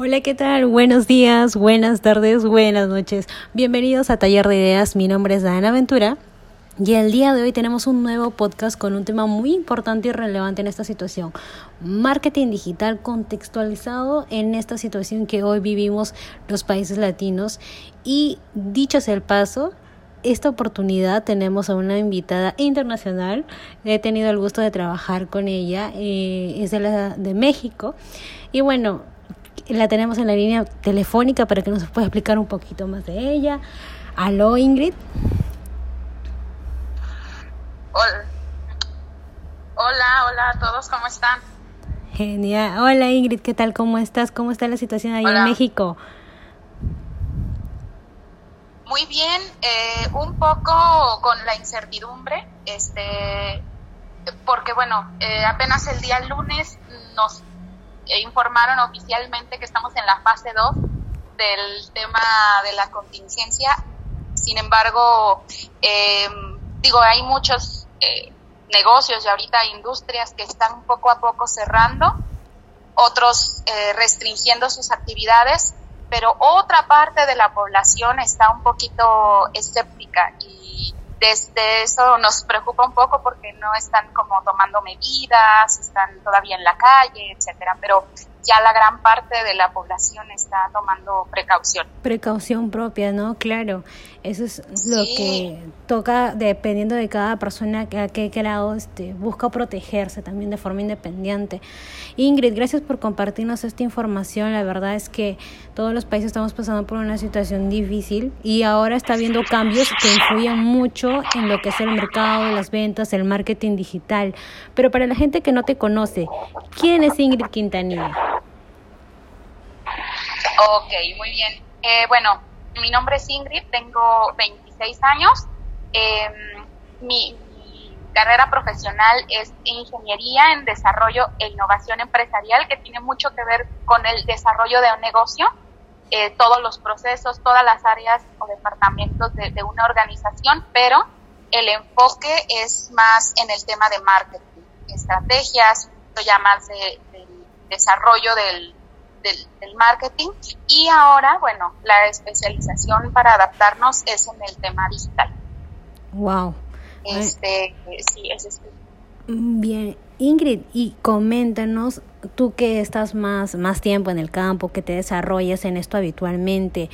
Hola, ¿qué tal? Buenos días, buenas tardes, buenas noches. Bienvenidos a Taller de Ideas. Mi nombre es Dana Ventura. Y el día de hoy tenemos un nuevo podcast con un tema muy importante y relevante en esta situación. Marketing digital contextualizado en esta situación que hoy vivimos los países latinos. Y dicho sea el paso, esta oportunidad tenemos a una invitada internacional. He tenido el gusto de trabajar con ella. Eh, es de, la, de México. Y bueno, la tenemos en la línea telefónica para que nos pueda explicar un poquito más de ella. Aló, Ingrid. Hola. Hola, hola a todos, ¿cómo están? Genial. Hola Ingrid, ¿qué tal? ¿Cómo estás? ¿Cómo está la situación ahí en México? Muy bien, eh, un poco con la incertidumbre, este, porque bueno, eh, apenas el día lunes nos informaron oficialmente que estamos en la fase 2 del tema de la contingencia. Sin embargo, em, digo, hay muchos eh, negocios y ahorita industrias que están poco a poco cerrando, otros eh, restringiendo sus actividades, pero otra parte de la población está un poquito escéptica y desde eso nos preocupa un poco porque no están como tomando medidas, están todavía en la calle, etcétera, pero ya la gran parte de la población está tomando precaución. Precaución propia, ¿no? Claro, eso es lo que toca dependiendo de cada persona a qué grado este, busca protegerse también de forma independiente. Ingrid, gracias por compartirnos esta información. La verdad es que todos los países estamos pasando por una situación difícil y ahora está habiendo cambios que influyen mucho en lo que es el mercado, las ventas, el marketing digital. Pero para la gente que no te conoce, ¿quién es Ingrid Quintanilla? Ok, muy bien. Eh, bueno, mi nombre es Ingrid, tengo 26 años. Em, mi, carrera profesional es ingeniería en desarrollo e innovación empresarial, que tiene mucho que ver con el desarrollo de un negocio, eh, todos los procesos, todas las áreas o departamentos de, una organización, pero el enfoque es más en el tema de marketing, estrategias, ya más de, del desarrollo del, del, marketing y ahora, bueno, la especialización para adaptarnos es en el tema digital. Wow. Este, sí, es Bien, Ingrid, y coméntanos, tú que estás más, más tiempo en el campo, que te desarrollas en esto habitualmente,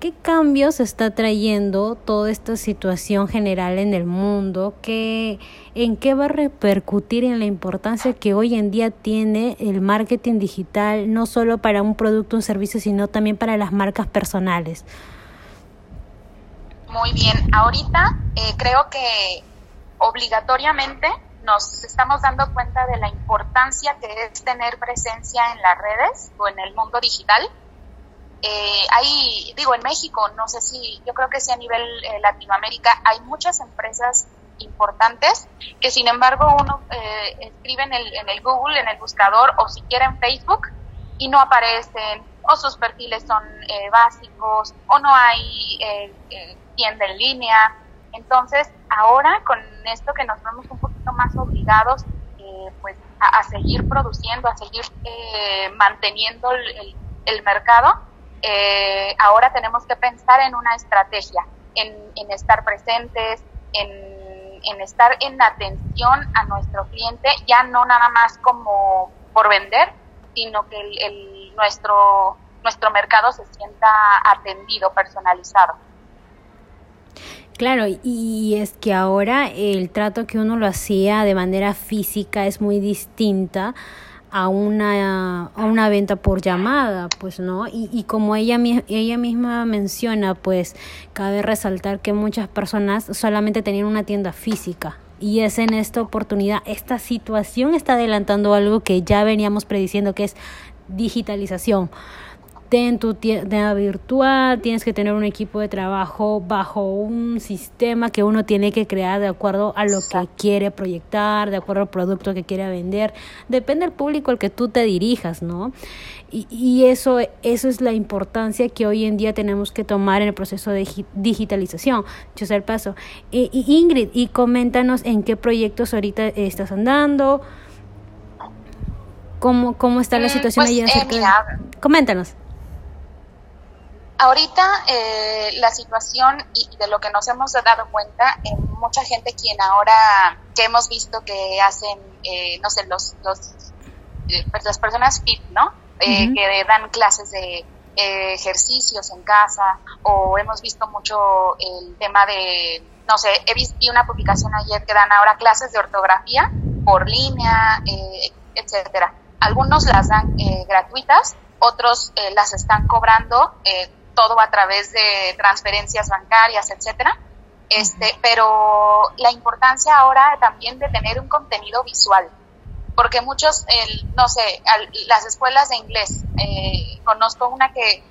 ¿Qué cambios está trayendo toda esta situación general en el mundo? ¿Qué, ¿En qué va a repercutir en la importancia que hoy en día tiene el marketing digital, no solo para un producto o un servicio, sino también para las marcas personales? Muy bien, ahorita eh, creo que obligatoriamente nos estamos dando cuenta de la importancia que es tener presencia en las redes o en el mundo digital eh, hay, digo, en México, no sé si, yo creo que sí a nivel eh, Latinoamérica, hay muchas empresas importantes que sin embargo uno eh, escribe en el, en el Google, en el buscador o siquiera en Facebook y no aparecen o sus perfiles son eh, básicos o no hay tienda en línea. Entonces, ahora con esto que nos vemos un poquito más obligados pues a, seguir produciendo, a seguir manteniendo el, el mercado, eh, ahora tenemos que pensar en una estrategia, en, estar presentes, en, estar en atención a nuestro cliente, ya no nada más como por vender, sino que el, nuestro, nuestro mercado se sienta atendido, personalizado. Claro, y es que ahora el trato que uno lo hacía de manera física es muy distinta a una, a una venta por llamada, pues, ¿no? Y, y como ella, ella misma menciona, pues, cabe resaltar que muchas personas solamente tenían una tienda física. Y es en esta oportunidad, esta situación está adelantando algo que ya veníamos prediciendo, que es digitalización ten tu tienda virtual, tienes que tener un equipo de trabajo bajo un sistema que uno tiene que crear de acuerdo a lo que quiere proyectar, de acuerdo al producto que quiere vender. Depende del público al que tú te dirijas, ¿no? Y, y eso, eso es la importancia que hoy en día tenemos que tomar en el proceso de digitalización. Yo sé el paso. y Ingrid, y coméntanos en qué proyectos ahorita estás andando. ¿Cómo, cómo está la mm, situación pues, allí? Eh, coméntanos. Ahorita eh, la situación y de lo que nos hemos dado cuenta, en mucha gente quien ahora que hemos visto que hacen, eh, no sé, los, los eh, pues las personas fit, ¿no? Que dan clases de ejercicios en casa o hemos visto mucho el tema de, no sé, he visto una publicación ayer que dan ahora clases de ortografía por línea, etcétera. Algunos las dan gratuitas, otros las están cobrando todo a través de transferencias bancarias, etcétera. Este, pero la importancia ahora también de tener un contenido visual, porque muchos, no sé, las escuelas de inglés, eh, conozco una que,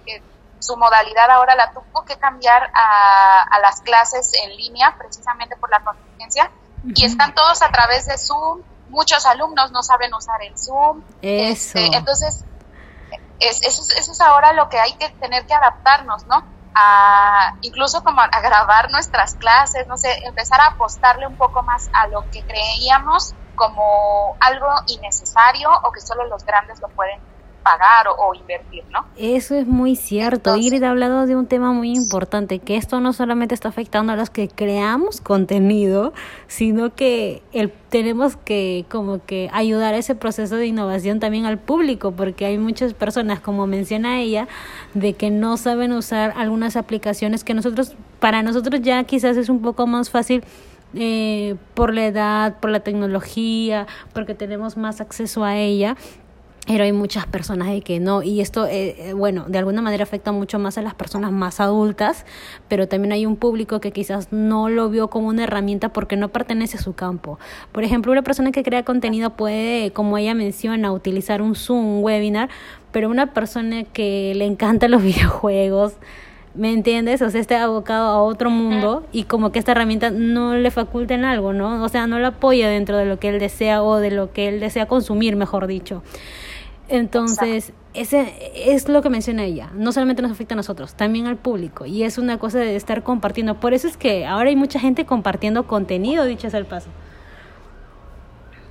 su modalidad ahora la tuvo que cambiar a, las clases en línea precisamente por la contingencia y están todos a través de Zoom. Muchos alumnos no saben usar el Zoom. Eso. Este, entonces, es, eso, eso, es ahora lo que hay que tener que adaptarnos, ¿no? A, incluso como a, grabar nuestras clases, no sé, empezar a apostarle un poco más a lo que creíamos como algo innecesario o que solo los grandes lo pueden pagar o, invertir, ¿no? Eso es muy cierto. Ingrid ha hablado de un tema muy importante, que esto no solamente está afectando a los que creamos contenido, sino que el, tenemos que como que ayudar a ese proceso de innovación también al público, porque hay muchas personas, como menciona ella, de que no saben usar algunas aplicaciones que nosotros, para nosotros ya quizás es un poco más fácil eh, por la edad, por la tecnología, porque tenemos más acceso a ella pero hay muchas personas de que no, y esto, eh, eh, bueno, de alguna manera afecta mucho más a las personas más adultas, pero también hay un público que quizás no lo vio como una herramienta porque no pertenece a su campo. Por ejemplo, una persona que crea contenido puede, como ella menciona, utilizar un Zoom, un webinar, pero una persona que le encanta los videojuegos, ¿me entiendes? O sea, está abocado a otro mundo y como que esta herramienta no le faculta en algo, ¿no? O sea, no lo apoya dentro de lo que él desea o de lo que él desea consumir, mejor dicho. Entonces, ese es lo que menciona ella. No solamente nos afecta a nosotros, también al público. Y es una cosa de estar compartiendo. Por eso es que ahora hay mucha gente compartiendo contenido, dicho sea el paso.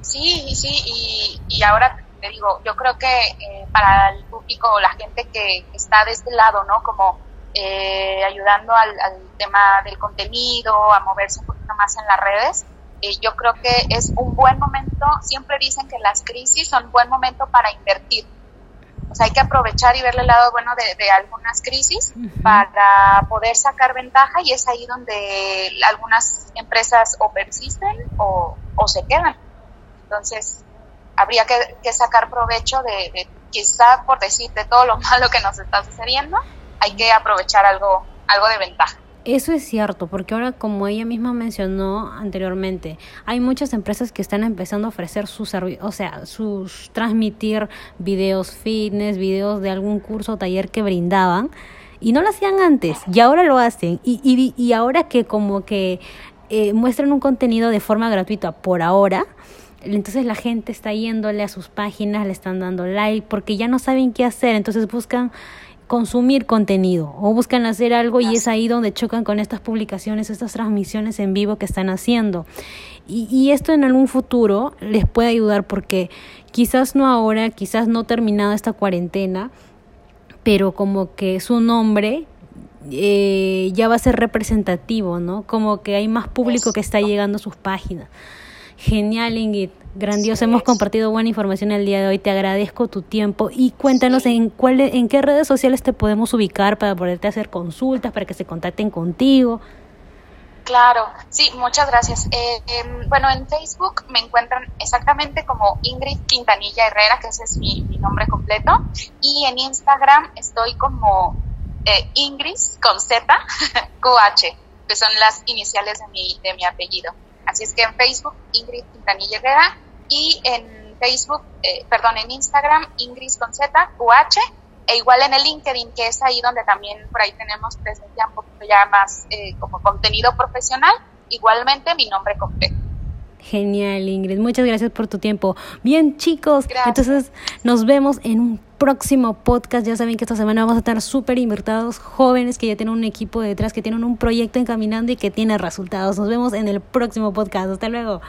Sí, sí, y, ahora te digo, yo creo que eh, para el público, la gente que está de este lado, ¿no? Como eh, ayudando al, al tema del contenido, a moverse un poquito más en las redes, eh, yo creo que es un buen momento, siempre dicen que las crisis son buen momento para invertir. O sea, hay que aprovechar y verle el lado bueno de, algunas crisis para poder sacar ventaja y es ahí donde algunas empresas o persisten o, se quedan. Entonces, habría que, sacar provecho de, de, quizá por decir de todo lo malo que nos está sucediendo, hay que aprovechar algo, algo de ventaja. Eso es cierto, porque ahora como ella misma mencionó anteriormente, hay muchas empresas que están empezando a ofrecer sus o sea, sus transmitir videos fitness, videos de algún curso o taller que brindaban y no lo hacían antes y ahora lo hacen y, y, y ahora que como que eh, muestran un contenido de forma gratuita por ahora, entonces la gente está yéndole a sus páginas, le están dando like porque ya no saben qué hacer, entonces buscan consumir contenido o buscan hacer algo y es ahí donde chocan con estas publicaciones, estas transmisiones en vivo que están haciendo. Y, y, esto en algún futuro les puede ayudar porque quizás no ahora, quizás no terminada esta cuarentena, pero como que su nombre eh, ya va a ser representativo, ¿no? Como que hay más público que está llegando a sus páginas. Genial, Ingrid. Grandioso. Hemos compartido buena información el día de hoy. Te agradezco tu tiempo y cuéntanos en cuál, en qué redes sociales te podemos ubicar para poderte hacer consultas, para que se contacten contigo. Claro, sí, muchas gracias. Eh, em, bueno, en Facebook me encuentran exactamente como Ingrid Quintanilla Herrera, que ese es mi, nombre completo, y en Instagram estoy como eh, Ingrid con Z, QH, que son las iniciales de mi, de mi apellido. Así es que en Facebook, Ingrid Quintanilla Herrera, y en Facebook, eh, perdón, en Instagram, Ingrid con Z, UH, e igual en el LinkedIn, que es ahí donde también por ahí tenemos presencia un poquito ya más eh, como contenido profesional, igualmente mi nombre completo. Genial, Ingrid. Muchas gracias por tu tiempo. Bien, chicos, entonces nos vemos en un próximo podcast. Ya saben que esta semana vamos a estar súper invertidos, jóvenes que ya tienen un equipo detrás, que tienen un proyecto encaminando y que tiene resultados. Nos vemos en el próximo podcast. Hasta luego.